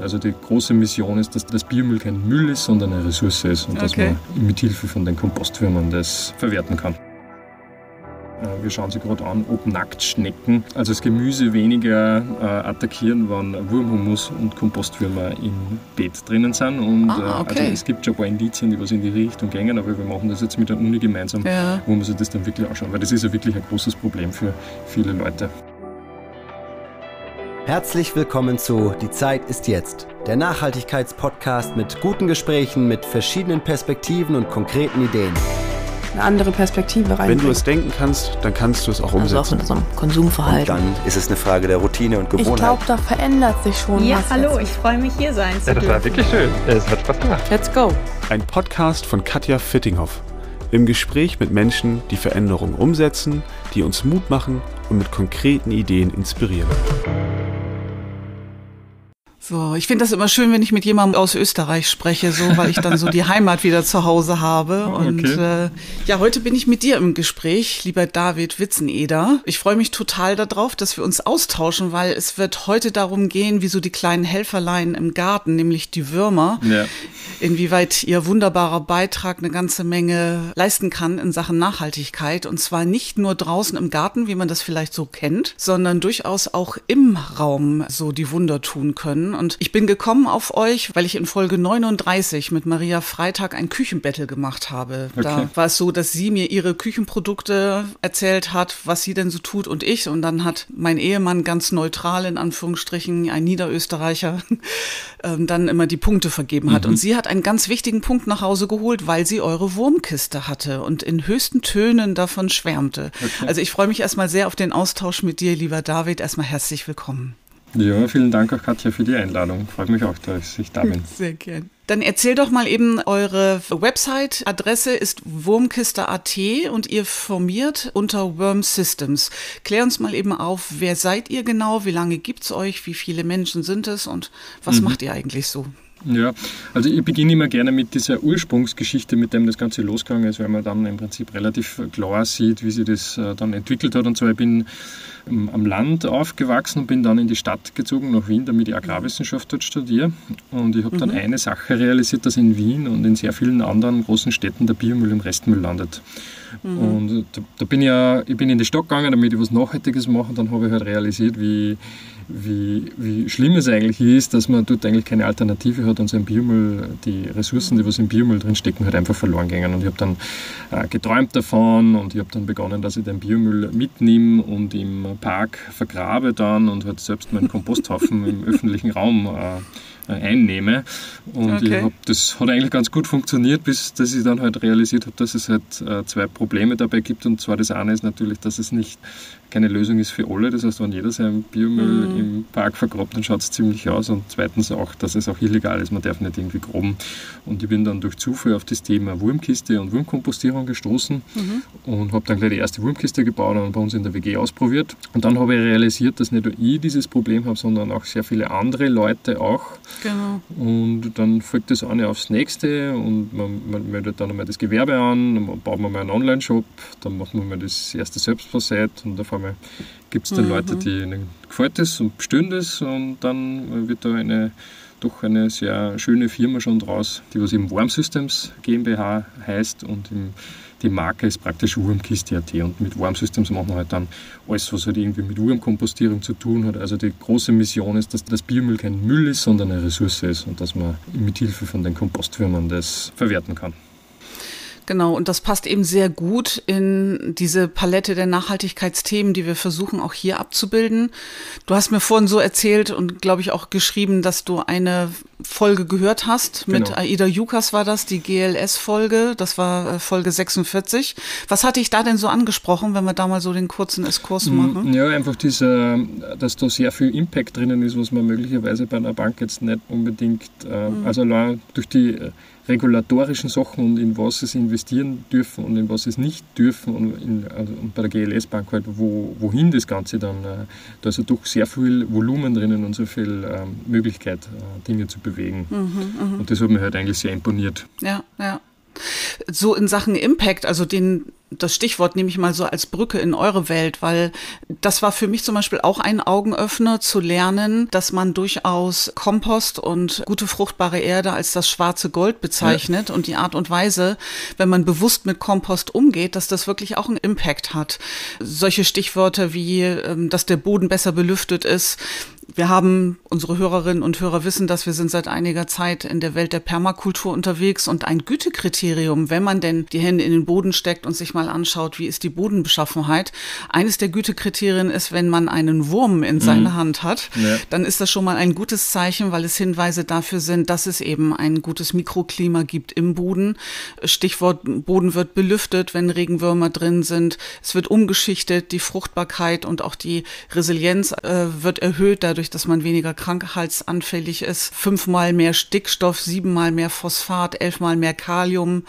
Also die große Mission ist, dass das Biomüll kein Müll ist, sondern eine Ressource ist und okay. dass man mit Hilfe von den Kompostfirmen das verwerten kann. Äh, wir schauen sie gerade an, ob Nacktschnecken, also das Gemüse weniger äh, attackieren, wenn Wurmhumus und Kompostwürmer im Beet drinnen sind. Und ah, äh, okay. also es gibt schon ein paar Indizien, die was in die Richtung gehen, aber wir machen das jetzt mit der Uni gemeinsam, ja. wo wir sich das dann wirklich anschauen, weil das ist ja wirklich ein großes Problem für viele Leute. Herzlich willkommen zu Die Zeit ist jetzt, der Nachhaltigkeitspodcast mit guten Gesprächen, mit verschiedenen Perspektiven und konkreten Ideen. Eine andere Perspektive rein. Wenn du es denken kannst, dann kannst du es auch umsetzen. Also auch mit unserem Konsumverhalten. Und dann ist es eine Frage der Routine und Gewohnheit. Ich glaube, da verändert sich schon ja, was. Ja, hallo, ich freue mich hier sein zu ja, das dürfen. war wirklich schön. Es hat Spaß gemacht. Let's go. Ein Podcast von Katja Fittinghoff. Im Gespräch mit Menschen, die Veränderungen umsetzen, die uns Mut machen und mit konkreten Ideen inspirieren. So, ich finde das immer schön, wenn ich mit jemandem aus Österreich spreche, so, weil ich dann so die Heimat wieder zu Hause habe. Oh, und okay. äh, ja, heute bin ich mit dir im Gespräch, lieber David Witzeneder. Ich freue mich total darauf, dass wir uns austauschen, weil es wird heute darum gehen, wie so die kleinen Helferlein im Garten, nämlich die Würmer, ja. inwieweit ihr wunderbarer Beitrag eine ganze Menge leisten kann in Sachen Nachhaltigkeit. Und zwar nicht nur draußen im Garten, wie man das vielleicht so kennt, sondern durchaus auch im Raum so die Wunder tun können. Und ich bin gekommen auf euch, weil ich in Folge 39 mit Maria Freitag ein Küchenbattle gemacht habe. Okay. Da war es so, dass sie mir ihre Küchenprodukte erzählt hat, was sie denn so tut und ich. Und dann hat mein Ehemann ganz neutral, in Anführungsstrichen, ein Niederösterreicher, ähm, dann immer die Punkte vergeben hat. Mhm. Und sie hat einen ganz wichtigen Punkt nach Hause geholt, weil sie eure Wurmkiste hatte und in höchsten Tönen davon schwärmte. Okay. Also ich freue mich erstmal sehr auf den Austausch mit dir, lieber David. Erstmal herzlich willkommen. Ja, vielen Dank auch Katja für die Einladung. Freut mich auch, dass ich da bin. Sehr gern. Dann erzähl doch mal eben eure Website. Adresse ist wurmkiste.at und ihr formiert unter Worm Systems. Klär uns mal eben auf, wer seid ihr genau, wie lange gibt es euch, wie viele Menschen sind es und was mhm. macht ihr eigentlich so? Ja, also ich beginne immer gerne mit dieser Ursprungsgeschichte, mit dem das Ganze losgegangen ist, weil man dann im Prinzip relativ klar sieht, wie sich das äh, dann entwickelt hat. Und zwar, ich bin am Land aufgewachsen und bin dann in die Stadt gezogen, nach Wien, damit ich Agrarwissenschaft dort studiere. Und ich habe dann mhm. eine Sache realisiert, dass in Wien und in sehr vielen anderen großen Städten der Biomüll im Restmüll landet. Mhm. Und da, da, bin ich ja, ich bin in die Stadt gegangen, damit ich was Nachhaltiges mache. Dann habe ich halt realisiert, wie wie, wie schlimm es eigentlich ist, dass man dort eigentlich keine Alternative hat und sein Biomüll, die Ressourcen, die was im Biomüll drin stecken, halt einfach verloren gingen. Und ich habe dann äh, geträumt davon und ich habe dann begonnen, dass ich den Biomüll mitnehme und im Park vergrabe dann und halt selbst meinen Komposthaufen im öffentlichen Raum äh, einnehme. Und okay. hab, das hat eigentlich ganz gut funktioniert, bis dass ich dann halt realisiert habe, dass es halt äh, zwei Probleme dabei gibt. Und zwar das eine ist natürlich, dass es nicht keine Lösung ist für alle. Das heißt, wenn jeder sein Biomüll mhm. im Park vergrabt, dann schaut es ziemlich aus. Und zweitens auch, dass es auch illegal ist. Man darf nicht irgendwie groben. Und ich bin dann durch Zufall auf das Thema Wurmkiste und Wurmkompostierung gestoßen mhm. und habe dann gleich die erste Wurmkiste gebaut und bei uns in der WG ausprobiert. Und dann habe ich realisiert, dass nicht nur ich dieses Problem habe, sondern auch sehr viele andere Leute auch. Genau. Und dann folgt das eine aufs nächste und man, man meldet dann einmal das Gewerbe an, dann baut man mal einen Online-Shop, dann macht man mal das erste Selbstversät und auf einmal gibt es dann mhm. Leute, die ihnen gefällt es und bestellen das und dann wird da eine doch eine sehr schöne Firma schon draus, die was eben Warm Systems GmbH heißt und im die Marke ist praktisch Wurmkiste.at und mit Warm Systems machen wir halt dann alles, was halt irgendwie mit Wurmkompostierung zu tun hat. Also die große Mission ist, dass das Biomüll kein Müll ist, sondern eine Ressource ist und dass man mit Hilfe von den Kompostfirmen das verwerten kann. Genau, und das passt eben sehr gut in diese Palette der Nachhaltigkeitsthemen, die wir versuchen auch hier abzubilden. Du hast mir vorhin so erzählt und glaube ich auch geschrieben, dass du eine Folge gehört hast. Mit genau. Aida Jukas war das, die GLS-Folge. Das war äh, Folge 46. Was hatte ich da denn so angesprochen, wenn wir da mal so den kurzen Eskurs machen? Ja, einfach dieser, dass da sehr viel Impact drinnen ist, was man möglicherweise bei einer Bank jetzt nicht unbedingt, äh, mhm. also allein durch die regulatorischen Sachen und in was sie investieren dürfen und in was sie es nicht dürfen und, in, also, und bei der GLS Bank halt, wo, wohin das Ganze dann, äh, da ist ja doch sehr viel Volumen drinnen und so viel ähm, Möglichkeit, äh, Dinge zu bewegen. Mhm, mh. Und das hat mir halt eigentlich sehr imponiert. Ja, ja. So in Sachen Impact, also den das Stichwort nehme ich mal so als Brücke in eure Welt, weil das war für mich zum Beispiel auch ein Augenöffner zu lernen, dass man durchaus Kompost und gute fruchtbare Erde als das schwarze Gold bezeichnet ja. und die Art und Weise, wenn man bewusst mit Kompost umgeht, dass das wirklich auch einen Impact hat. Solche Stichworte wie, ähm, dass der Boden besser belüftet ist, wir haben, unsere Hörerinnen und Hörer wissen, dass wir sind seit einiger Zeit in der Welt der Permakultur unterwegs und ein Gütekriterium, wenn man denn die Hände in den Boden steckt und sich mal anschaut, wie ist die Bodenbeschaffenheit. Eines der Gütekriterien ist, wenn man einen Wurm in mhm. seiner Hand hat, ja. dann ist das schon mal ein gutes Zeichen, weil es Hinweise dafür sind, dass es eben ein gutes Mikroklima gibt im Boden. Stichwort Boden wird belüftet, wenn Regenwürmer drin sind. Es wird umgeschichtet, die Fruchtbarkeit und auch die Resilienz äh, wird erhöht dadurch, dadurch, dass man weniger krankheitsanfällig ist. Fünfmal mehr Stickstoff, siebenmal mehr Phosphat, elfmal mehr Kalium.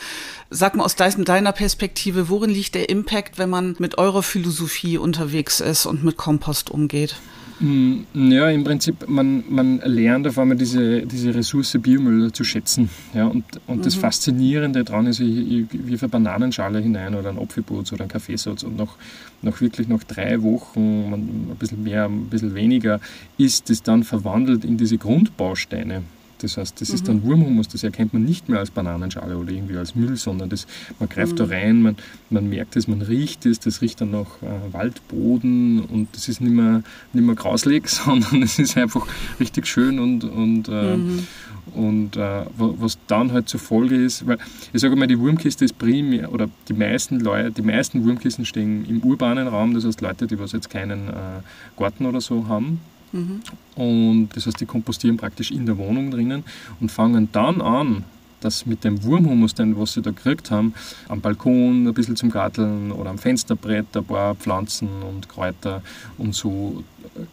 Sag mal aus deiner Perspektive, worin liegt der Impact, wenn man mit eurer Philosophie unterwegs ist und mit Kompost umgeht? Mm, ja, im Prinzip, man, man lernt auf einmal diese, diese Ressource Biomüll zu schätzen. Ja, und und mhm. das Faszinierende daran ist, ich, ich wirfe eine Bananenschale hinein oder ein Apfelputz oder ein Kaffeesatz und nach, nach wirklich nach drei Wochen, ein bisschen mehr, ein bisschen weniger, ist es dann verwandelt in diese Grundbausteine. Das heißt, das mhm. ist dann Wurmhumus, das erkennt man nicht mehr als Bananenschale oder irgendwie als Müll, sondern das, man greift mhm. da rein, man, man merkt es, man riecht es, das riecht dann nach äh, Waldboden und das ist nicht mehr, nicht mehr grauslig, sondern es ist einfach richtig schön und, und, äh, mhm. und äh, was dann halt zur Folge ist, weil ich sage mal, die Wurmkiste ist primär, oder die meisten Leute, die meisten Wurmkisten stehen im urbanen Raum, das heißt Leute, die was jetzt keinen äh, Garten oder so haben, Mhm. Und das heißt, die kompostieren praktisch in der Wohnung drinnen und fangen dann an, das mit dem Wurmhumus, den was sie da gekriegt haben, am Balkon ein bisschen zum Garteln oder am Fensterbrett ein paar Pflanzen und Kräuter und so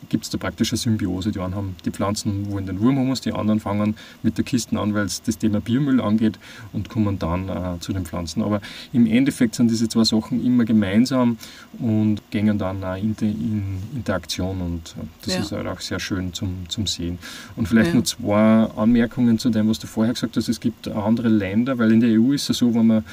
gibt es da praktisch eine Symbiose. Die einen haben die Pflanzen wollen den Wurmhumus, die anderen fangen mit der Kiste an, weil es das Thema Biomüll angeht und kommen dann äh, zu den Pflanzen. Aber im Endeffekt sind diese zwei Sachen immer gemeinsam und gehen dann auch in, in Interaktion und äh, das ja. ist halt auch sehr schön zum, zum Sehen. Und vielleicht ja. noch zwei Anmerkungen zu dem, was du vorher gesagt hast. Es gibt andere Länder, weil in der EU ist es so, wenn man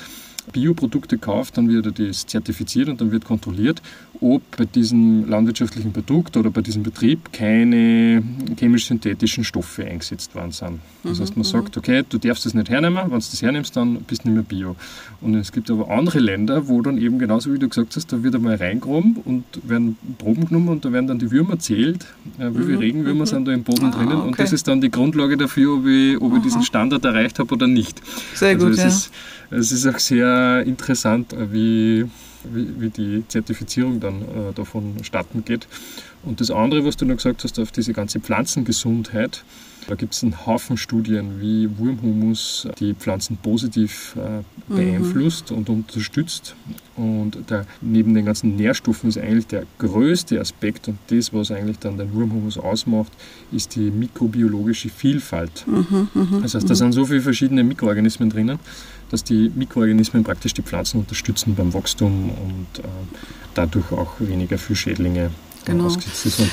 Bioprodukte kauft, dann wird das zertifiziert und dann wird kontrolliert, ob bei diesem landwirtschaftlichen Produkt oder bei diesem Betrieb keine chemisch-synthetischen Stoffe eingesetzt worden sind. Das heißt, man mhm, sagt, okay, du darfst das nicht hernehmen, wenn du das hernimmst, dann bist du nicht mehr Bio. Und es gibt aber andere Länder, wo dann eben genauso wie du gesagt hast, da wird einmal reingegraben und werden Proben genommen und da werden dann die Würmer zählt, äh, wie viele mhm, Regenwürmer mhm. sind da im Boden ah, drinnen und das ist dann die Grundlage dafür, ob ich, ob ich diesen Standard erreicht habe oder nicht. Sehr also gut, ja. Es ist auch sehr interessant, äh, wie, wie, wie die Zertifizierung dann äh, davon starten geht. Und das andere, was du noch gesagt hast, auf diese ganze Pflanzengesundheit, da gibt es einen Haufen Studien, wie Wurmhumus die Pflanzen positiv äh, mhm. beeinflusst mhm. und unterstützt. Und der, neben den ganzen Nährstoffen ist eigentlich der größte Aspekt und das, was eigentlich dann den Wurmhumus ausmacht, ist die mikrobiologische Vielfalt. Mhm, mh, das heißt, da mhm. sind so viele verschiedene Mikroorganismen drinnen dass die Mikroorganismen praktisch die Pflanzen unterstützen beim Wachstum und äh, dadurch auch weniger für Schädlinge genau. ausgesetzt sind.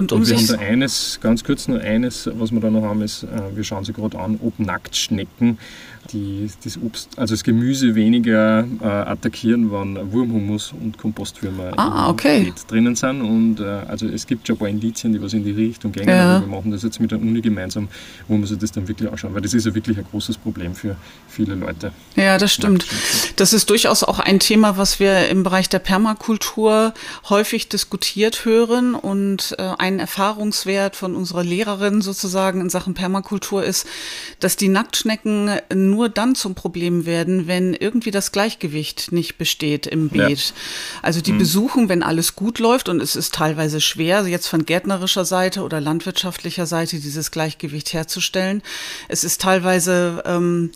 Und, um und wir haben da eines, ganz kurz nur eines, was wir da noch haben, ist, äh, wir schauen sie gerade an, ob Nacktschnecken die, das Obst, also das Gemüse weniger äh, attackieren, wenn Wurmhumus und Kompostwürmer ah, okay. drinnen sind. Und äh, also es gibt schon ein paar Indizien, die was in die Richtung gehen. Ja. Wir machen das jetzt mit der Uni gemeinsam, wo man sich das dann wirklich anschauen, weil das ist ja wirklich ein großes Problem für viele Leute. Ja, das stimmt. Das ist durchaus auch ein Thema, was wir im Bereich der Permakultur häufig diskutiert hören. Und äh, ein Erfahrungswert von unserer Lehrerin sozusagen in Sachen Permakultur ist, dass die Nacktschnecken nur dann zum Problem werden, wenn irgendwie das Gleichgewicht nicht besteht im Beet. Ja. Also die mhm. Besuchung, wenn alles gut läuft und es ist teilweise schwer, jetzt von gärtnerischer Seite oder landwirtschaftlicher Seite dieses Gleichgewicht herzustellen. Es ist teilweise ähm,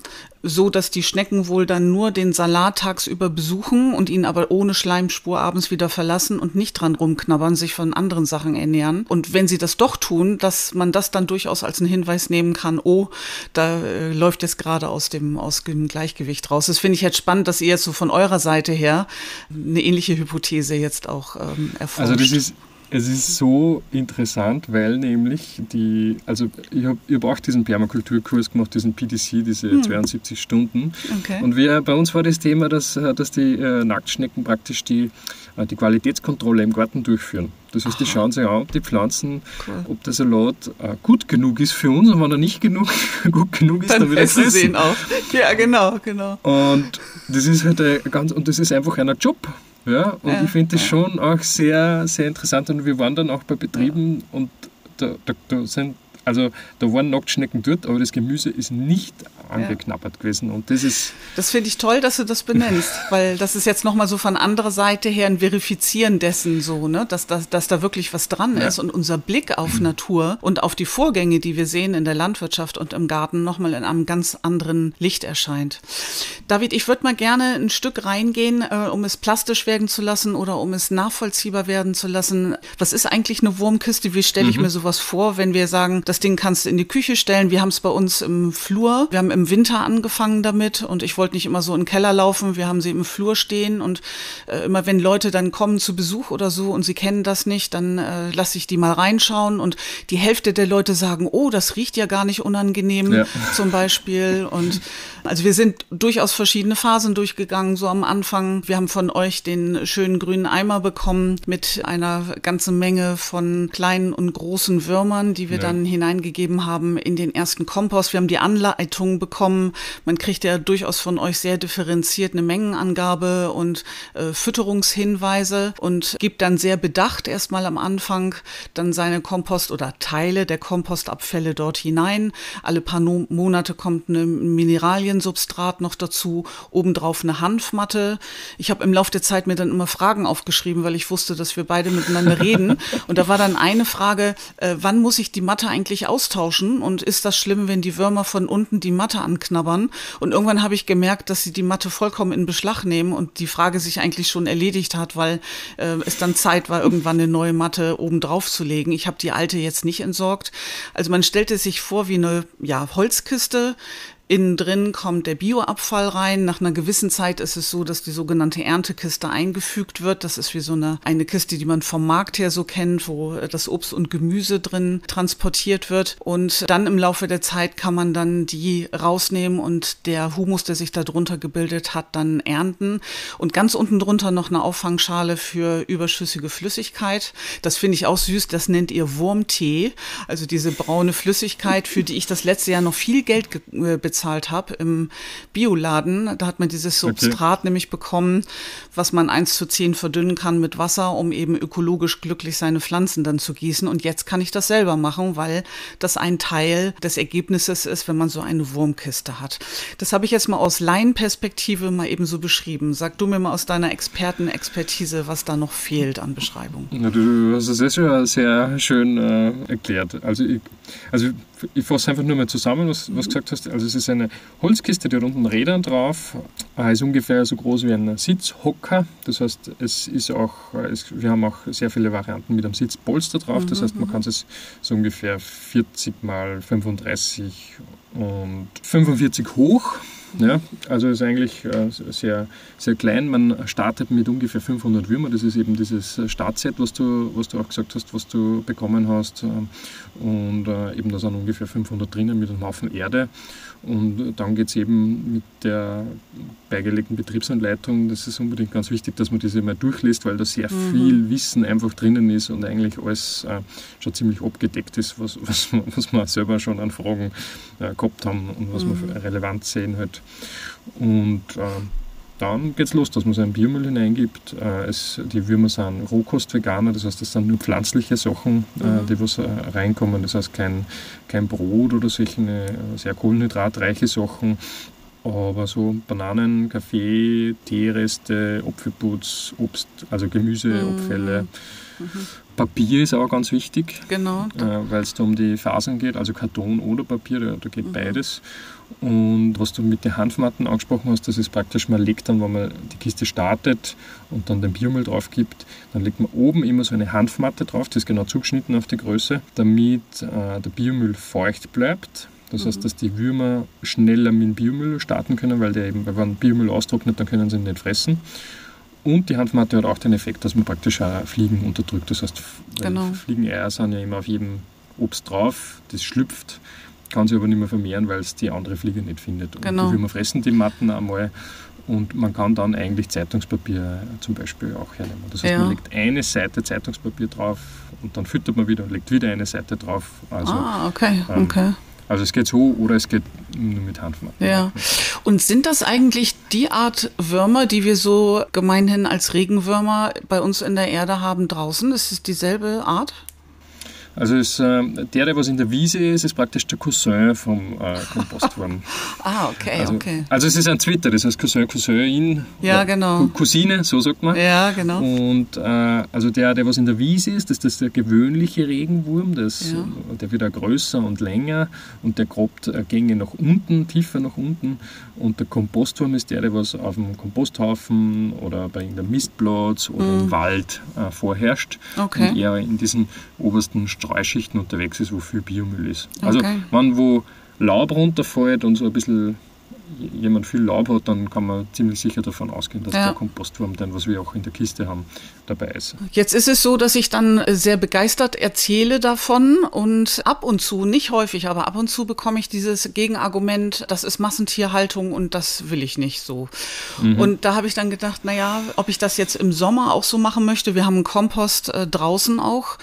so, dass die Schnecken wohl dann nur den Salat tagsüber besuchen und ihn aber ohne Schleimspur abends wieder verlassen und nicht dran rumknabbern, sich von anderen Sachen ernähren. Und wenn sie das doch tun, dass man das dann durchaus als einen Hinweis nehmen kann, oh, da äh, läuft jetzt gerade aus dem, aus dem Gleichgewicht raus. Das finde ich jetzt spannend, dass ihr jetzt so von eurer Seite her eine ähnliche Hypothese jetzt auch ähm, erforscht. Also das ist Es ist so interessant, weil nämlich die, also ich habe hab auch diesen Permakulturkurs gemacht, diesen PDC, diese hm. 72 Stunden. Okay. Und wir, bei uns war das Thema, dass, dass die äh, Nacktschnecken praktisch die, äh, die Qualitätskontrolle im Garten durchführen. Das heißt, die schauen sich an, ob die Pflanzen, cool. ob der Salat äh, gut genug ist für uns und wenn er nicht genug, gut genug ist, dann, dann wieder fressen. Sie ihn auch. Ja, genau, genau. Und das ist halt ganz, und das ist einfach ein Job. Ja, und ja, ich finde das ja. schon auch sehr, sehr interessant. Und wir waren dann auch bei Betrieben ja. und da, da, da, sind, also da waren Nacktschnecken dort, aber das Gemüse ist nicht angeknabbert ja. gewesen. Und das ist. Das finde ich toll, dass du das benennst, weil das ist jetzt nochmal so von anderer Seite her ein Verifizieren dessen so, ne, dass, dass, dass da wirklich was dran ja. ist und unser Blick auf Natur und auf die Vorgänge, die wir sehen in der Landwirtschaft und im Garten, nochmal in einem ganz anderen Licht erscheint. David, ich würde mal gerne ein Stück reingehen, äh, um es plastisch werden zu lassen oder um es nachvollziehbar werden zu lassen. Was ist eigentlich eine Wurmkiste? Wie stelle ich mhm. mir sowas vor, wenn wir sagen, das Ding kannst du in die Küche stellen? Wir haben es bei uns im Flur. Wir haben im Winter angefangen damit und ich wollte nicht immer so in den Keller laufen. Wir haben sie im Flur stehen und äh, immer wenn Leute dann kommen zu Besuch oder so und sie kennen das nicht, dann äh, lasse ich die mal reinschauen und die Hälfte der Leute sagen, oh, das riecht ja gar nicht unangenehm ja. zum Beispiel. Und also wir sind durchaus verschiedene Phasen durchgegangen, so am Anfang. Wir haben von euch den schönen grünen Eimer bekommen mit einer ganzen Menge von kleinen und großen Würmern, die wir ja. dann hineingegeben haben in den ersten Kompost. Wir haben die Anleitung bekommen. Man kriegt ja durchaus von euch sehr differenziert eine Mengenangabe und äh, Fütterungshinweise und gibt dann sehr bedacht erstmal am Anfang dann seine Kompost oder Teile der Kompostabfälle dort hinein. Alle paar no Monate kommt eine Mineraliensubstrat noch dazu, obendrauf eine Hanfmatte. Ich habe im Laufe der Zeit mir dann immer Fragen aufgeschrieben, weil ich wusste, dass wir beide miteinander reden. Und da war dann eine Frage, äh, wann muss ich die Matte eigentlich austauschen? Und ist das schlimm, wenn die Würmer von unten die Matte anknabbern? Und irgendwann habe ich gemerkt, dass sie die Matte vollkommen in Beschlag nehmen und die Frage sich eigentlich schon erledigt hat, weil äh, es dann Zeit war, irgendwann eine neue Matte oben drauf zu legen. Ich habe die alte jetzt nicht entsorgt. Also man stellte sich vor wie eine ja, Holzkiste Innen drin kommt der Bioabfall rein. Nach einer gewissen Zeit ist es so, dass die sogenannte Erntekiste eingefügt wird. Das ist wie so eine, eine Kiste, die man vom Markt her so kennt, wo das Obst und Gemüse drin transportiert wird. Und dann im Laufe der Zeit kann man dann die rausnehmen und der Humus, der sich darunter gebildet hat, dann ernten. Und ganz unten drunter noch eine Auffangschale für überschüssige Flüssigkeit. Das finde ich auch süß. Das nennt ihr Wurmtee. Also diese braune Flüssigkeit, für die ich das letzte Jahr noch viel Geld bezahlt bezahlt habe im Bioladen. Da hat man dieses Substrat okay. nämlich bekommen, was man eins zu zehn verdünnen kann mit Wasser, um eben ökologisch glücklich seine Pflanzen dann zu gießen. Und jetzt kann ich das selber machen, weil das ein Teil des Ergebnisses ist, wenn man so eine Wurmkiste hat. Das habe ich jetzt mal aus Laienperspektive mal eben so beschrieben. Sag du mir mal aus deiner Expertenexpertise, was da noch fehlt an Beschreibung. Na, du hast es sehr, sehr schön äh, erklärt. Also ich, also ich fasse einfach nur mal zusammen, was du gesagt hast. Also es ist eine Holzkiste, die hat unten Rädern drauf, äh, ist ungefähr so groß wie ein Sitzhocker. Das heißt, es ist auch, es, wir haben auch sehr viele Varianten mit einem Sitzpolster drauf. Das heißt, man kann es so ungefähr 40 mal 35 und 45 hoch ja, also ist eigentlich äh, sehr, sehr klein. Man startet mit ungefähr 500 Würmer. Das ist eben dieses Startset, was du, was du auch gesagt hast, was du bekommen hast. Ähm, und äh, eben da sind ungefähr 500 drinnen mit einem Haufen Erde. Und dann geht es eben mit der beigelegten Betriebsanleitung, das ist unbedingt ganz wichtig, dass man diese mal durchliest, weil da sehr mhm. viel Wissen einfach drinnen ist und eigentlich alles äh, schon ziemlich abgedeckt ist, was, was, man, was wir selber schon an Fragen äh, gehabt haben und was mhm. wir relevant sehen halt. Und äh, dann geht es los, dass man so einen Biomüll hineingibt. Äh, es, die Würmer sind Rohkost-Veganer, das heißt, das sind nur pflanzliche Sachen, äh, mhm. die was äh, reinkommen. Das heißt, kein, kein Brot oder solche sehr kohlenhydratreiche Sachen. Aber so Bananen, Kaffee, Teereste, Apfelputz, Obst, also Gemüseabfälle. Mhm. Mhm. Papier ist auch ganz wichtig, genau. äh, weil es da um die Fasern geht, also Karton oder Papier, da, da geht mhm. beides. Und was du mit den Hanfmatten angesprochen hast, das ist praktisch, man legt dann, wenn man die Kiste startet und dann den Biomüll drauf gibt, dann legt man oben immer so eine Hanfmatte drauf, die ist genau zugeschnitten auf die Größe, damit äh, der Biomüll feucht bleibt. Das mhm. heißt, dass die Würmer schneller mit dem Biomüll starten können, weil der eben, wenn Biomüll austrocknet, dann können sie ihn nicht fressen. Und die Hanfmatte hat auch den Effekt, dass man praktisch auch Fliegen unterdrückt. Das heißt, genau. Fliegeneier sind ja immer auf jedem Obst drauf, das schlüpft, kann sich aber nicht mehr vermehren, weil es die andere Fliege nicht findet. Und genau. die Würmer fressen die Matten einmal und man kann dann eigentlich Zeitungspapier zum Beispiel auch hernehmen. Das heißt, Ja. man legt eine Seite Zeitungspapier drauf und dann füttert man wieder und legt wieder eine Seite drauf. Also, ah, okay, ähm, okay. Also es geht so oder es geht nur mit Hanfmatten. Ja. Und sind das eigentlich die Art Würmer, die wir so gemeinhin als Regenwürmer bei uns in der Erde haben draußen? Ist es dieselbe Art? Also ist, äh, der, der was in der Wiese ist, ist praktisch der Cousin vom äh, Kompostwurm. Ah, okay, Also, okay. also es ist ein Twitter, das heißt Cousin, Cousin, Ja, genau. Cou- Cousine, so sagt man. Ja, genau. Und äh, also der, der was in der Wiese ist, das ist der gewöhnliche Regenwurm, das, Ja. der wird auch größer und länger und der grabt äh, Gänge nach unten, tiefer nach unten. Und der Kompostwurm ist der, der was auf dem Komposthaufen oder bei irgendeinem Mistplatz oder im Wald äh, vorherrscht Mhm. Okay. und eher in diesen obersten Streuschichten unterwegs ist, wo viel Biomüll ist. Also Okay. wenn wo Laub runterfällt und so ein bisschen jemand viel Laub hat, dann kann man ziemlich sicher davon ausgehen, dass Ja. der Kompostwurm, dann, was wir auch in der Kiste haben, dabei ist. Jetzt ist es so, dass ich dann sehr begeistert erzähle davon und ab und zu, nicht häufig, aber ab und zu bekomme ich dieses Gegenargument, das ist Massentierhaltung und das will ich nicht so. Und da habe ich dann gedacht, naja, ob ich das jetzt im Sommer auch so machen möchte. Wir haben einen Kompost äh, draußen auch.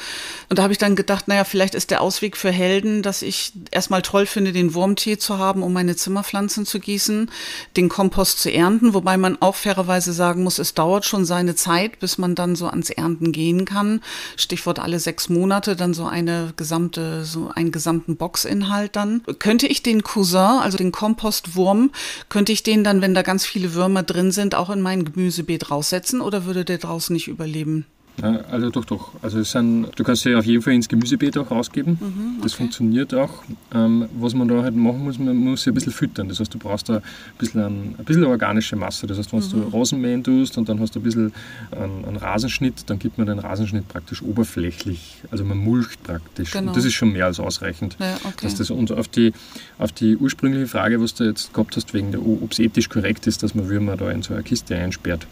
Und da habe ich dann gedacht, naja, vielleicht ist der Ausweg für Helden, dass ich erstmal toll finde, den Wurmtee zu haben, um meine Zimmerpflanzen zu gießen, den Kompost zu ernten, wobei man auch fairerweise sagen muss, es dauert schon seine Zeit, bis man dann so ans Ernten gehen kann. Stichwort alle sechs Monate, dann so eine gesamte, so einen gesamten Boxinhalt dann. Könnte ich den Cousin, also den Kompostwurm, könnte ich den dann, wenn da ganz viele Würmer drin sind, auch in mein Gemüsebeet raussetzen oder würde der draußen nicht überleben? Ja, also doch, doch. Also sind, du kannst sie auf jeden Fall ins Gemüsebeet auch rausgeben. Das funktioniert auch. Ähm, was man da halt machen muss, man muss sie ein bisschen füttern. Das heißt, du brauchst da ein bisschen, ein, ein bisschen organische Masse. Das heißt, wenn du Rasenmähen tust und dann hast du ein bisschen einen, einen Rasenschnitt, dann gibt man den Rasenschnitt praktisch oberflächlich. Also man mulcht praktisch. Genau. Und das ist schon mehr als ausreichend. Ja, okay. Dass das, und auf die, auf die ursprüngliche Frage, was du jetzt gehabt hast, wegen der, ob es ethisch korrekt ist, dass man Würmer da in so eine Kiste einsperrt,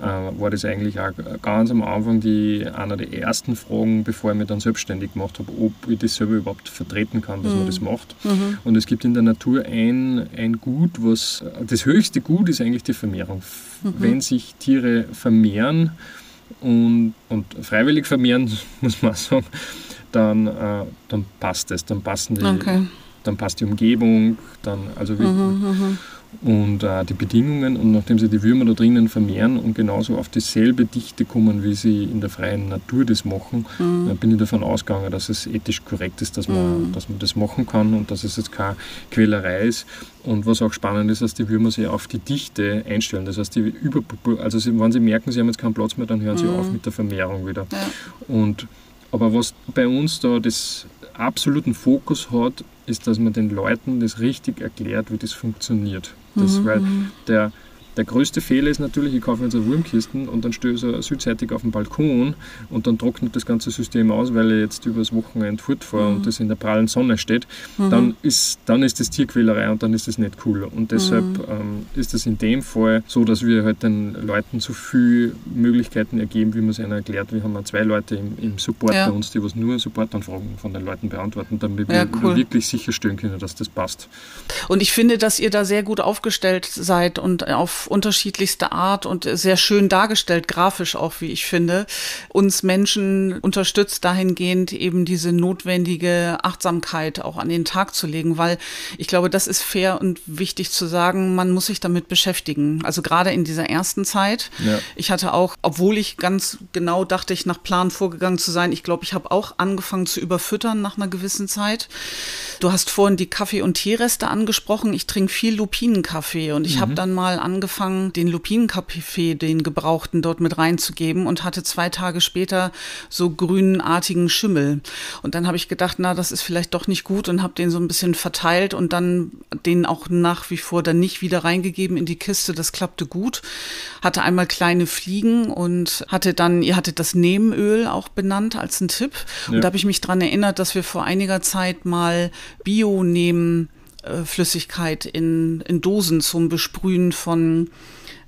äh, war das eigentlich auch ganz am Anfang die, einer der ersten Fragen, bevor ich mich dann selbstständig gemacht habe, ob ich das selber überhaupt vertreten kann, dass man das macht. Und es gibt in der Natur ein, ein Gut, was das höchste Gut ist eigentlich die Vermehrung. Wenn sich Tiere vermehren und, und freiwillig vermehren, muss man sagen, dann, äh, dann passt es, dann passen die, Okay. dann passt die Umgebung, dann also wie, und äh, die Bedingungen und nachdem sie die Würmer da drinnen vermehren und genauso auf dieselbe Dichte kommen, wie sie in der freien Natur das machen, dann bin ich davon ausgegangen, dass es ethisch korrekt ist, dass man, dass man das machen kann und dass es jetzt keine Quälerei ist. Und was auch spannend ist, dass die Würmer sich auf die Dichte einstellen. Das heißt, die Überpopu also sie, wenn sie merken, sie haben jetzt keinen Platz mehr, dann hören sie auf mit der Vermehrung wieder. Ja. Und, aber was bei uns da das absoluten Fokus hat, ist, dass man den Leuten das richtig erklärt, wie das funktioniert. Das, Weil der, der größte Fehler ist natürlich, ich kaufe jetzt eine Wurmkisten und dann ich so südseitig auf dem Balkon und dann trocknet das ganze System aus, weil ich jetzt übers Wochenende fortfahre und das in der prallen Sonne steht. Dann, ist, dann ist das Tierquälerei und dann ist das nicht cool. Und deshalb ähm, ist es in dem Fall so, dass wir halt den Leuten so viele Möglichkeiten ergeben, wie man es ihnen erklärt. Wir haben auch zwei Leute im, im Support Ja. bei uns, die was nur Supportanfragen von den Leuten beantworten, damit Ja, wir cool. wirklich sicherstellen können, dass das passt. Und ich finde, dass ihr da sehr gut aufgestellt seid und auf unterschiedlichste Art und sehr schön dargestellt, grafisch auch, wie ich finde, uns Menschen unterstützt dahingehend eben diese notwendige Achtsamkeit auch an den Tag zu legen, weil ich glaube, das ist fair und wichtig zu sagen, man muss sich damit beschäftigen. Also gerade in dieser ersten Zeit. Ja. Ich hatte auch, obwohl ich ganz genau dachte, ich nach Plan vorgegangen zu sein, ich glaube, ich habe auch angefangen zu überfüttern nach einer gewissen Zeit. Du hast vorhin die Kaffee- und Teereste angesprochen. Ich trinke viel Lupinenkaffee und ich habe dann mal angefangen, den Lupinenkaffee, den gebrauchten, dort mit reinzugeben und hatte zwei Tage später so grünartigen Schimmel. Und dann habe ich gedacht, na, das ist vielleicht doch nicht gut und habe den so ein bisschen verteilt und dann den auch nach wie vor dann nicht wieder reingegeben in die Kiste. Das klappte gut. Hatte einmal kleine Fliegen und hatte dann, ihr hattet das Nebenöl auch benannt als ein Tipp. Und Ja. da habe ich mich dran erinnert, dass wir vor einiger Zeit mal Bio-Nehmen äh, Flüssigkeit in, in Dosen zum Besprühen von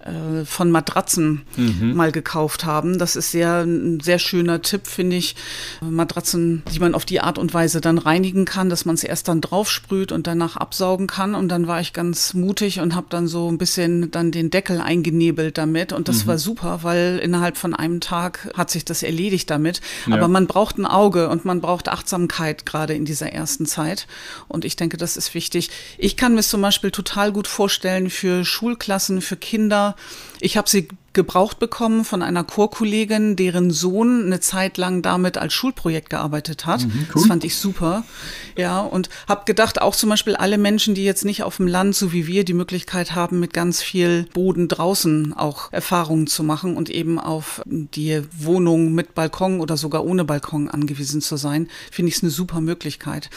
äh, von Matratzen mhm. mal gekauft haben. Das ist sehr, ein sehr schöner Tipp, finde ich. Matratzen, die man auf die Art und Weise dann reinigen kann, dass man es erst dann draufsprüht und danach absaugen kann. Und dann war ich ganz mutig und habe dann so ein bisschen dann den Deckel eingenebelt damit. Und das mhm. war super, weil innerhalb von einem Tag hat sich das erledigt damit. Ja. Aber man braucht ein Auge und man braucht Achtsamkeit gerade in dieser ersten Zeit. Und ich denke, das ist wichtig. Ich kann mir zum Beispiel total gut vorstellen für Schulklassen, für Kinder. Ich habe sie gebraucht bekommen von einer Chorkollegin, deren Sohn eine Zeit lang damit als Schulprojekt gearbeitet hat. Mhm, cool. Das fand ich super. Ja, und habe gedacht, auch zum Beispiel alle Menschen, die jetzt nicht auf dem Land, so wie wir, die Möglichkeit haben, mit ganz viel Boden draußen auch Erfahrungen zu machen und eben auf die Wohnung mit Balkon oder sogar ohne Balkon angewiesen zu sein, finde ich es eine super Möglichkeit.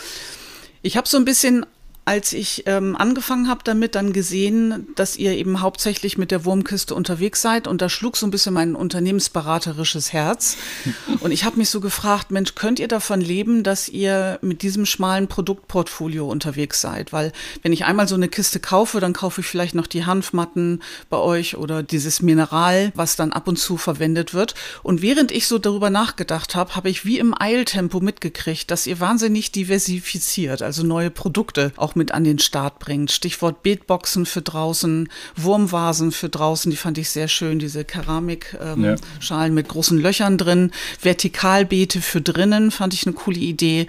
Ich habe so ein bisschen als ich ähm, angefangen habe damit, dann gesehen, dass ihr eben hauptsächlich mit der Wurmkiste unterwegs seid und da schlug so ein bisschen mein unternehmensberaterisches Herz. Und ich habe mich so gefragt, Mensch, könnt ihr davon leben, dass ihr mit diesem schmalen Produktportfolio unterwegs seid? Weil wenn ich einmal so eine Kiste kaufe, dann kaufe ich vielleicht noch die Hanfmatten bei euch oder dieses Mineral, was dann ab und zu verwendet wird. Und während ich so darüber nachgedacht habe, habe ich wie im Eiltempo mitgekriegt, dass ihr wahnsinnig diversifiziert, also neue Produkte auch mit an den Start bringt. Stichwort Beetboxen für draußen, Wurmvasen für draußen, die fand ich sehr schön, diese Keramikschalen ähm, ja. mit großen Löchern drin. Vertikalbeete für drinnen fand ich eine coole Idee.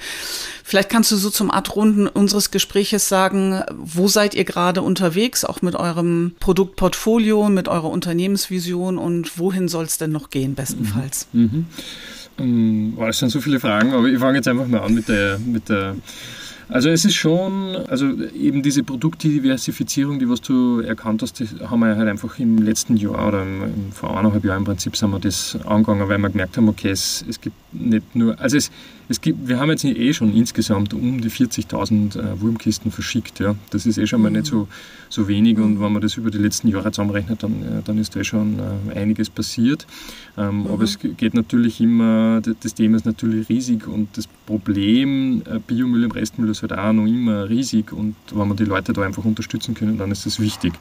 Vielleicht kannst du so zum Abrunden unseres Gespräches sagen, wo seid ihr gerade unterwegs, auch mit eurem Produktportfolio, mit eurer Unternehmensvision und wohin soll es denn noch gehen, bestenfalls? Mhm. Mhm. Oh, es sind so viele Fragen, aber ich fange jetzt einfach mal an mit der, mit der also es ist schon, also eben diese Produktdiversifizierung, die was du erkannt hast, haben wir halt einfach im letzten Jahr oder im, vor eineinhalb Jahren im Prinzip sind wir das angegangen, weil wir gemerkt haben, okay, es, es gibt nicht nur, also es, es gibt, wir haben jetzt eh schon insgesamt um die 40.000 äh, Wurmkisten verschickt. Ja. Das ist eh schon mal nicht so, so wenig und wenn man das über die letzten Jahre zusammenrechnet, dann, äh, dann ist da schon äh, einiges passiert. Ähm, mhm. Aber es geht natürlich immer, das Thema ist natürlich riesig und das Problem äh, Biomüll im Restmüll ist halt auch noch immer riesig und wenn wir die Leute da einfach unterstützen können, dann ist das wichtig.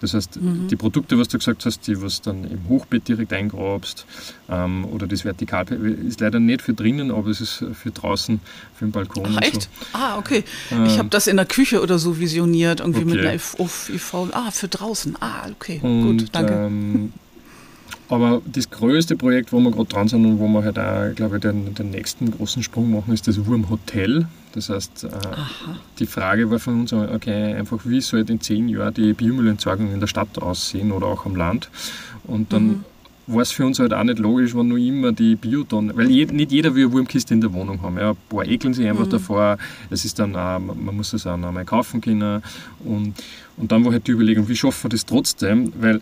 Das heißt, mhm. die Produkte, was du gesagt hast, die was dann im Hochbett direkt eingrabst ähm, oder das Vertikal, ist leider nicht für drinnen, aber es ist für draußen, für den Balkon. Ach, echt? So. Ah, okay. Ähm, ich habe das in der Küche oder so visioniert, irgendwie okay. mit einer IV. Ah, für draußen. Ah, okay. Und, Gut, danke. Ähm, aber das größte Projekt, wo wir gerade dran sind und wo wir halt auch, glaube ich, den, den nächsten großen Sprung machen, ist das Wurmhotel. Das heißt, äh, die Frage war von uns, okay, einfach wie soll in zehn Jahren die Biomüllentsorgung in der Stadt aussehen oder auch am Land? Und dann mhm war es für uns halt auch nicht logisch, wenn nur immer die Biotonnen, weil je, nicht jeder will eine Wurmkiste in der Wohnung haben. Ja, ein paar ekeln sich einfach mhm. davor. Es ist dann auch, man muss es auch noch einmal kaufen können. Und, und dann war halt die Überlegung, wie schaffen wir das trotzdem? Weil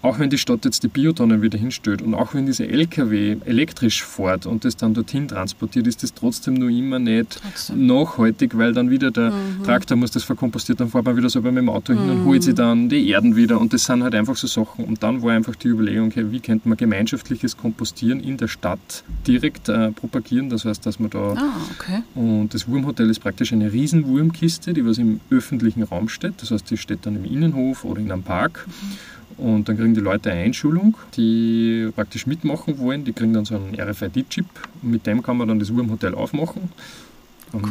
auch wenn die Stadt jetzt die Biotonnen wieder hinstellt und auch wenn dieser LKW elektrisch fährt und das dann dorthin transportiert, ist das trotzdem nur immer nicht trotzdem. nachhaltig, weil dann wieder der mhm. Traktor muss das verkompostiert, dann fährt man wieder selber mit dem Auto hin mhm. und holt sich dann die Erden wieder und das sind halt einfach so Sachen. Und dann war einfach die Überlegung, okay, wie könnte man gemeinschaftliches Kompostieren in der Stadt direkt äh, propagieren, das heißt, dass man da ah, okay. und das Wurmhotel ist praktisch eine Riesenwurmkiste, die was im öffentlichen Raum steht, das heißt, die steht dann im Innenhof oder in einem Park. Mhm und dann kriegen die Leute eine Einschulung, die praktisch mitmachen wollen. Die kriegen dann so einen RFID-Chip. Und mit dem kann man dann das Wurmhotel aufmachen.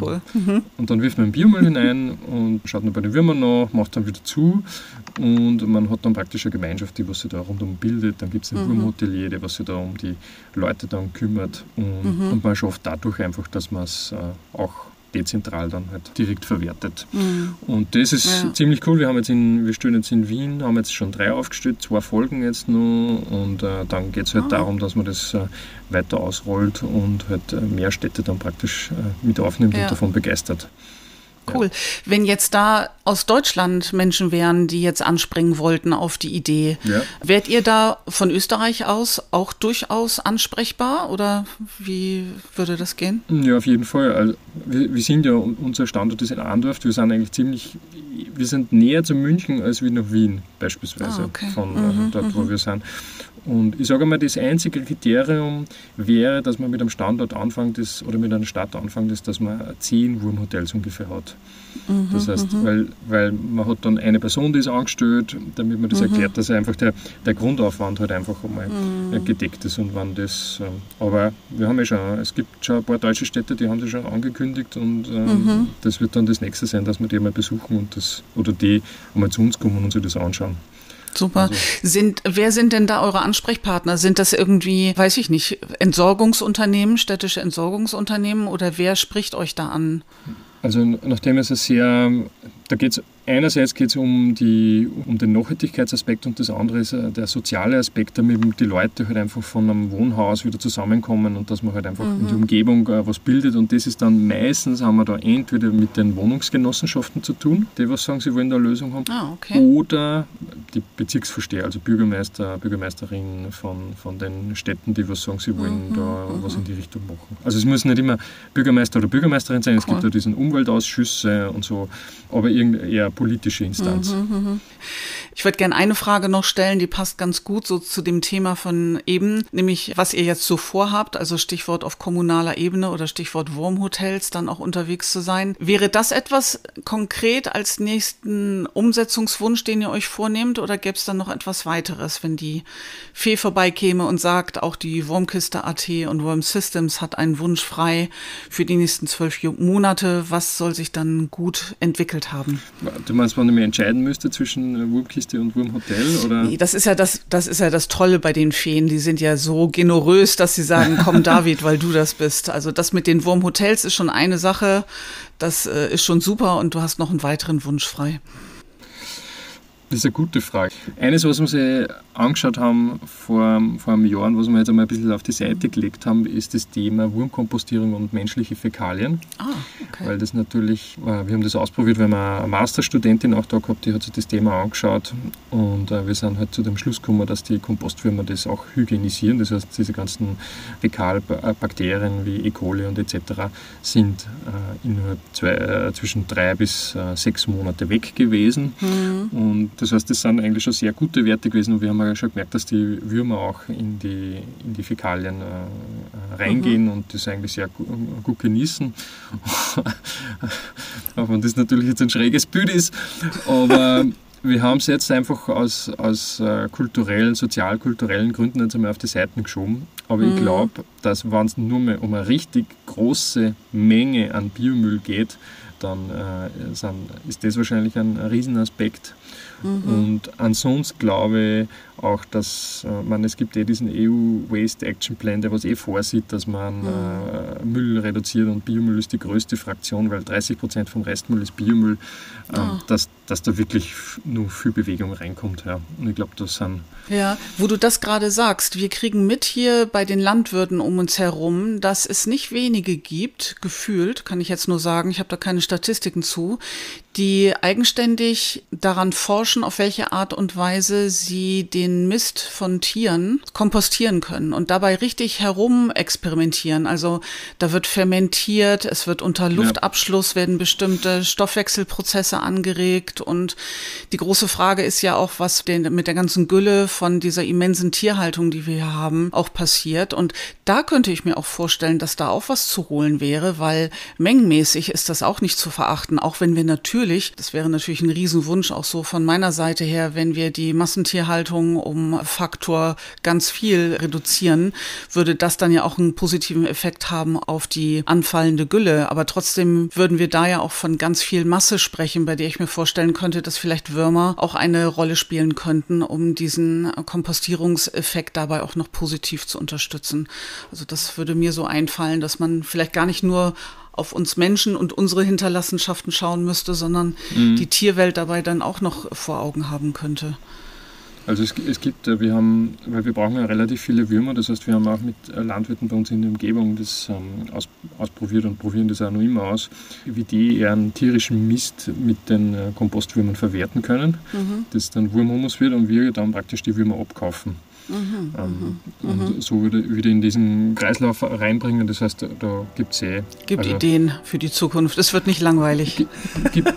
Cool. Mhm. Und dann wirft man den Biomüll hinein und schaut noch bei den Würmern nach, macht dann wieder zu und man hat dann praktisch eine Gemeinschaft, die was sich da rundum bildet. Dann gibt es ein mhm. Wurmhotelier, der was sich da um die Leute dann kümmert und, mhm. und man schafft dadurch einfach, dass man es äh, auch dezentral dann halt direkt verwertet. Mhm. Und das ist ja. ziemlich cool. Wir haben jetzt in, wir stehen jetzt in Wien, haben jetzt schon drei aufgestellt, zwei Folgen jetzt nur und äh, dann geht es halt ah. darum, dass man das äh, weiter ausrollt und halt äh, mehr Städte dann praktisch äh, mit aufnimmt ja. und davon begeistert. Cool. Ja. Wenn jetzt da aus Deutschland Menschen wären, die jetzt anspringen wollten auf die Idee, ja. wärt ihr da von Österreich aus auch durchaus ansprechbar oder wie würde das gehen? Ja, auf jeden Fall. Also wir, wir sind ja, unser Standort ist in Andorf, wir sind eigentlich ziemlich, wir sind näher zu München als wie nach Wien beispielsweise, ah, okay. von äh, mhm, dort, wo mhm. wir sind. Und ich sage mal, das einzige Kriterium wäre, dass man mit einem Standort anfängt ist, oder mit einer Stadt anfängt, ist, dass man zehn Wurmhotels ungefähr hat. Mhm, das heißt, mhm. weil, weil man hat dann eine Person, die ist angestellt, damit man das mhm. erklärt, dass einfach der, der Grundaufwand halt einfach einmal mhm. gedeckt ist und wann das. Ähm, aber wir haben ja schon, es gibt schon ein paar deutsche Städte, die haben das schon angekündigt und ähm, mhm. das wird dann das nächste sein, dass wir die mal besuchen und das oder die einmal zu uns kommen und sich das anschauen. Super. Also. Sind, wer sind denn da eure Ansprechpartner? Sind das irgendwie, weiß ich nicht, Entsorgungsunternehmen, städtische Entsorgungsunternehmen oder wer spricht euch da an? Also nachdem es ein sehr, da geht es einerseits geht es um, um den Nachhaltigkeitsaspekt und das andere ist äh, der soziale Aspekt, damit die Leute halt einfach von einem Wohnhaus wieder zusammenkommen und dass man halt einfach mhm. in die mhm. Umgebung äh, was bildet und das ist dann meistens haben wir da entweder mit den Wohnungsgenossenschaften zu tun, die was sagen, sie wollen da eine Lösung haben, ah, okay. oder die Bezirksvorsteher, also Bürgermeister, Bürgermeisterin von, von den Städten, die was sagen, sie wollen mhm. da mhm. was in die Richtung machen. Also es muss nicht immer Bürgermeister oder Bürgermeisterin sein, cool. es gibt ja diesen Umweltausschüsse und so, aber eher politische Instanz. Mhm, mh, mh. Ich würde gerne eine Frage noch stellen, die passt ganz gut so zu dem Thema von eben, nämlich was ihr jetzt so vorhabt, also Stichwort auf kommunaler Ebene oder Stichwort Wurmhotels dann auch unterwegs zu sein. Wäre das etwas konkret als nächsten Umsetzungswunsch, den ihr euch vornehmt oder gäbe es dann noch etwas weiteres, wenn die Fee vorbeikäme und sagt, auch die Wurmkiste AT und Worm Systems hat einen Wunsch frei für die nächsten zwölf Monate. Was soll sich dann gut entwickelt haben? Du meinst, ich mich entscheiden müsste zwischen Wurmkiste und Wurmhotel? Oder? Nee, das ist ja das, das ist ja das Tolle bei den Feen. Die sind ja so generös, dass sie sagen, komm David, weil du das bist. Also das mit den Wurmhotels ist schon eine Sache. Das äh, ist schon super und du hast noch einen weiteren Wunsch frei. Das ist eine gute Frage. Eines, was wir sich angeschaut haben vor, vor einem Jahr und was wir jetzt einmal ein bisschen auf die Seite gelegt haben, ist das Thema Wurmkompostierung und menschliche Fäkalien. Ah, okay. Weil das natürlich, äh, wir haben das ausprobiert, weil wir eine Masterstudentin auch da gehabt, die hat sich das Thema angeschaut und äh, wir sind halt zu dem Schluss gekommen, dass die Kompostwürmer das auch hygienisieren. Das heißt, diese ganzen Fäkalbakterien wie E. coli und etc. sind äh, innerhalb zwei, zwischen drei bis sechs Monate weg gewesen. Mhm. Und das heißt, das sind eigentlich schon sehr gute Werte gewesen und wir haben ja schon gemerkt, dass die Würmer auch in die, in die Fäkalien äh, reingehen mhm. und das eigentlich sehr gut, genießen. auch wenn das natürlich jetzt ein schräges Bild ist, aber wir haben es jetzt einfach aus, aus äh, kulturellen, sozialkulturellen Gründen jetzt einmal auf die Seiten geschoben. Aber mhm. ich glaube, dass wenn es nur mehr um eine richtig große Menge an Biomüll geht, dann äh, sind, ist das wahrscheinlich ein Riesenaspekt. Mhm. Und ansonsten glaube ich auch, dass äh, man, es gibt eh diesen EU Waste Action Plan, der was eh vorsieht, dass man mhm. äh, Müll reduziert und Biomüll ist die größte Fraktion, weil 30 Prozent vom Restmüll ist Biomüll, äh, oh. dass, dass da wirklich nur viel Bewegung reinkommt. Ja. Und ich glaube, das sind. Ja, wo du das gerade sagst, wir kriegen mit hier bei den Landwirten um uns herum, dass es nicht wenige gibt, gefühlt, kann ich jetzt nur sagen, ich habe da keine Statistiken zu, die eigenständig daran forschen, auf welche Art und Weise sie den Mist von Tieren kompostieren können und dabei richtig herum experimentieren. Also da wird fermentiert, es wird unter Luftabschluss werden bestimmte Stoffwechselprozesse angeregt und die große Frage ist ja auch, was denn mit der ganzen Gülle von dieser immensen Tierhaltung, die wir hier haben, auch passiert. Und da könnte ich mir auch vorstellen, dass da auch was zu holen wäre, weil mengenmäßig ist das auch nicht zu verachten, auch wenn wir natürlich natürlich, das wäre natürlich ein Riesenwunsch auch so von meiner Seite her, wenn wir die Massentierhaltung um Faktor ganz viel reduzieren, würde das dann ja auch einen positiven Effekt haben auf die anfallende Gülle. Aber trotzdem würden wir da ja auch von ganz viel Masse sprechen, bei der ich mir vorstellen könnte, dass vielleicht Würmer auch eine Rolle spielen könnten, um diesen Kompostierungseffekt dabei auch noch positiv zu unterstützen. Also das würde mir so einfallen, dass man vielleicht gar nicht nur auf uns Menschen und unsere Hinterlassenschaften schauen müsste, sondern mhm. die Tierwelt dabei dann auch noch vor Augen haben könnte. Also es, es, gibt, äh, wir haben, weil wir brauchen ja relativ viele Würmer, das heißt, wir haben auch mit äh, Landwirten bei uns in der Umgebung das ähm, aus, ausprobiert und probieren das auch noch immer aus, wie die ihren tierischen Mist mit den äh, Kompostwürmern verwerten können, mhm. das dann Wurmhumus wird und wir dann praktisch die Würmer abkaufen. Mhm, ähm, mhm. und so wieder, wieder in diesen Kreislauf reinbringen. Das heißt, da gibt es eh. Gibt also, Ideen für die Zukunft. Es wird nicht langweilig. Gibt,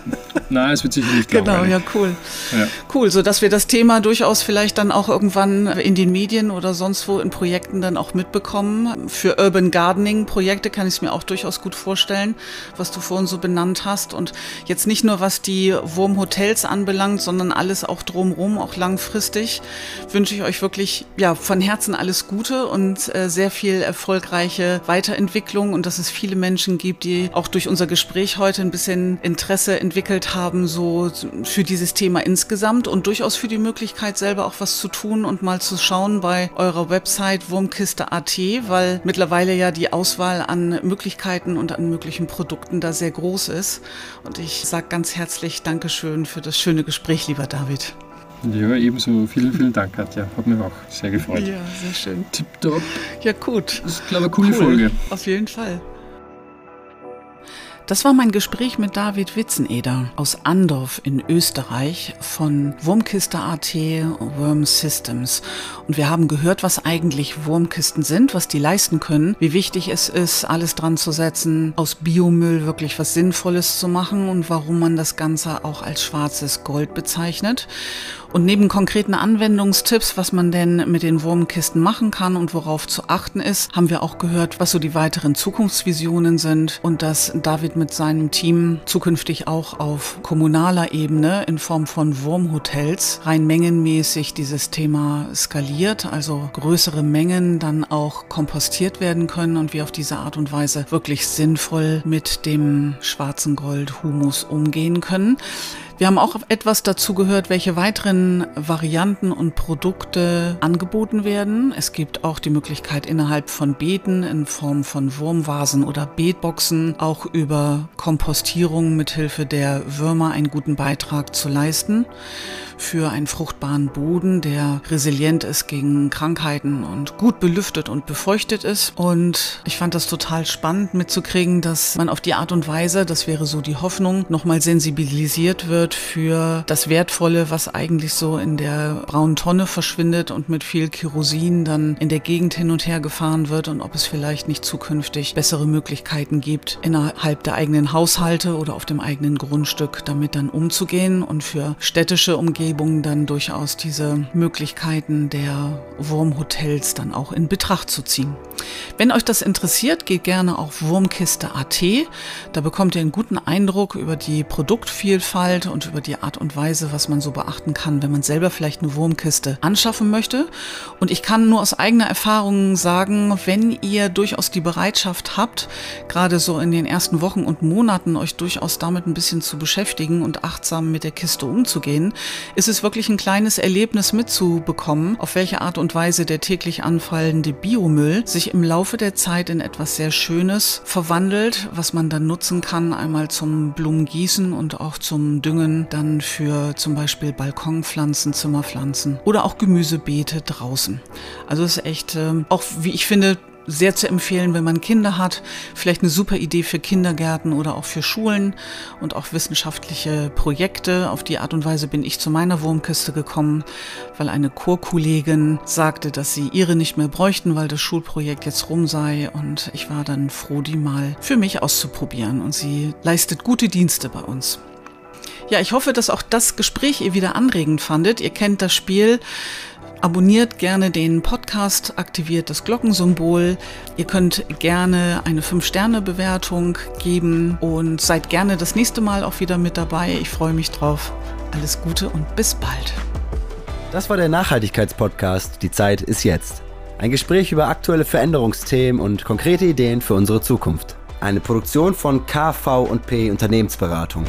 nein, es wird sicher nicht genau, langweilig. Genau, ja, cool. Ja. Cool, sodass wir das Thema durchaus vielleicht dann auch irgendwann in den Medien oder sonst wo in Projekten dann auch mitbekommen. Für Urban Gardening Projekte kann ich es mir auch durchaus gut vorstellen, was du vorhin so benannt hast. Und jetzt nicht nur was die Wurmhotels anbelangt, sondern alles auch drumherum, auch langfristig, wünsche ich euch wirklich ja, von Herzen alles Gute und äh, sehr viel erfolgreiche Weiterentwicklung und dass es viele Menschen gibt, die auch durch unser Gespräch heute ein bisschen Interesse entwickelt haben, so für dieses Thema insgesamt und durchaus für die Möglichkeit selber auch was zu tun und mal zu schauen bei eurer Website Wurmkiste.at, weil mittlerweile ja die Auswahl an Möglichkeiten und an möglichen Produkten da sehr groß ist. Und ich sage ganz herzlich Dankeschön für das schöne Gespräch, lieber David. Ja, ebenso. Vielen, vielen Dank, Katja. Hat mich auch sehr gefreut. Ja, sehr schön. Tipptopp. Ja, gut. Das ist, glaube ich, eine coole cool. Folge. Auf jeden Fall. Das war mein Gespräch mit David Witzeneder aus Andorf in Österreich von Wurmkiste.at Worm Systems. Und wir haben gehört, was eigentlich Wurmkisten sind, was die leisten können, wie wichtig es ist, alles dran zu setzen, aus Biomüll wirklich was Sinnvolles zu machen und warum man das Ganze auch als schwarzes Gold bezeichnet. Und neben konkreten Anwendungstipps, was man denn mit den Wurmkisten machen kann und worauf zu achten ist, haben wir auch gehört, was so die weiteren Zukunftsvisionen sind und dass David mit seinem Team zukünftig auch auf kommunaler Ebene in Form von Wurmhotels rein mengenmäßig dieses Thema skaliert, also größere Mengen dann auch kompostiert werden können und wir auf diese Art und Weise wirklich sinnvoll mit dem schwarzen Gold Humus umgehen können. Wir haben auch etwas dazu gehört, welche weiteren Varianten und Produkte angeboten werden. Es gibt auch die Möglichkeit innerhalb von Beeten in Form von Wurmvasen oder Beetboxen auch über Kompostierung mithilfe der Würmer einen guten Beitrag zu leisten für einen fruchtbaren Boden, der resilient ist gegen Krankheiten und gut belüftet und befeuchtet ist. Und ich fand das total spannend mitzukriegen, dass man auf die Art und Weise, das wäre so die Hoffnung, nochmal sensibilisiert wird für das Wertvolle, was eigentlich so in der braunen Tonne verschwindet und mit viel Kerosin dann in der Gegend hin und her gefahren wird und ob es vielleicht nicht zukünftig bessere Möglichkeiten gibt, innerhalb der eigenen Haushalte oder auf dem eigenen Grundstück damit dann umzugehen und für städtische Umgebungen Umgebung dann durchaus diese Möglichkeiten der Wurmhotels dann auch in Betracht zu ziehen. Wenn euch das interessiert, geht gerne auf wurmkiste.at. Da bekommt ihr einen guten Eindruck über die Produktvielfalt und über die Art und Weise, was man so beachten kann, wenn man selber vielleicht eine Wurmkiste anschaffen möchte. Und ich kann nur aus eigener Erfahrung sagen, wenn ihr durchaus die Bereitschaft habt, gerade so in den ersten Wochen und Monaten euch durchaus damit ein bisschen zu beschäftigen und achtsam mit der Kiste umzugehen, ist es wirklich ein kleines Erlebnis mitzubekommen, auf welche Art und Weise der täglich anfallende Biomüll sich im Laufe der Zeit in etwas sehr Schönes verwandelt, was man dann nutzen kann, einmal zum Blumengießen und auch zum Düngen dann für zum Beispiel Balkonpflanzen, Zimmerpflanzen oder auch Gemüsebeete draußen. Also es ist echt, äh, auch wie ich finde, sehr zu empfehlen, wenn man Kinder hat. Vielleicht eine super Idee für Kindergärten oder auch für Schulen und auch wissenschaftliche Projekte. Auf die Art und Weise bin ich zu meiner Wurmkiste gekommen, weil eine Chorkollegin sagte, dass sie ihre nicht mehr bräuchten, weil das Schulprojekt jetzt rum sei. Und ich war dann froh, die mal für mich auszuprobieren. Und sie leistet gute Dienste bei uns. Ja, ich hoffe, dass auch das Gespräch ihr wieder anregend fandet. Ihr kennt das Spiel. Abonniert gerne den Podcast, aktiviert das Glockensymbol. Ihr könnt gerne eine 5-Sterne-Bewertung geben und seid gerne das nächste Mal auch wieder mit dabei. Ich freue mich drauf. Alles Gute und bis bald. Das war der Nachhaltigkeitspodcast. Die Zeit ist jetzt. Ein Gespräch über aktuelle Veränderungsthemen und konkrete Ideen für unsere Zukunft. Eine Produktion von KV&P Unternehmensberatung.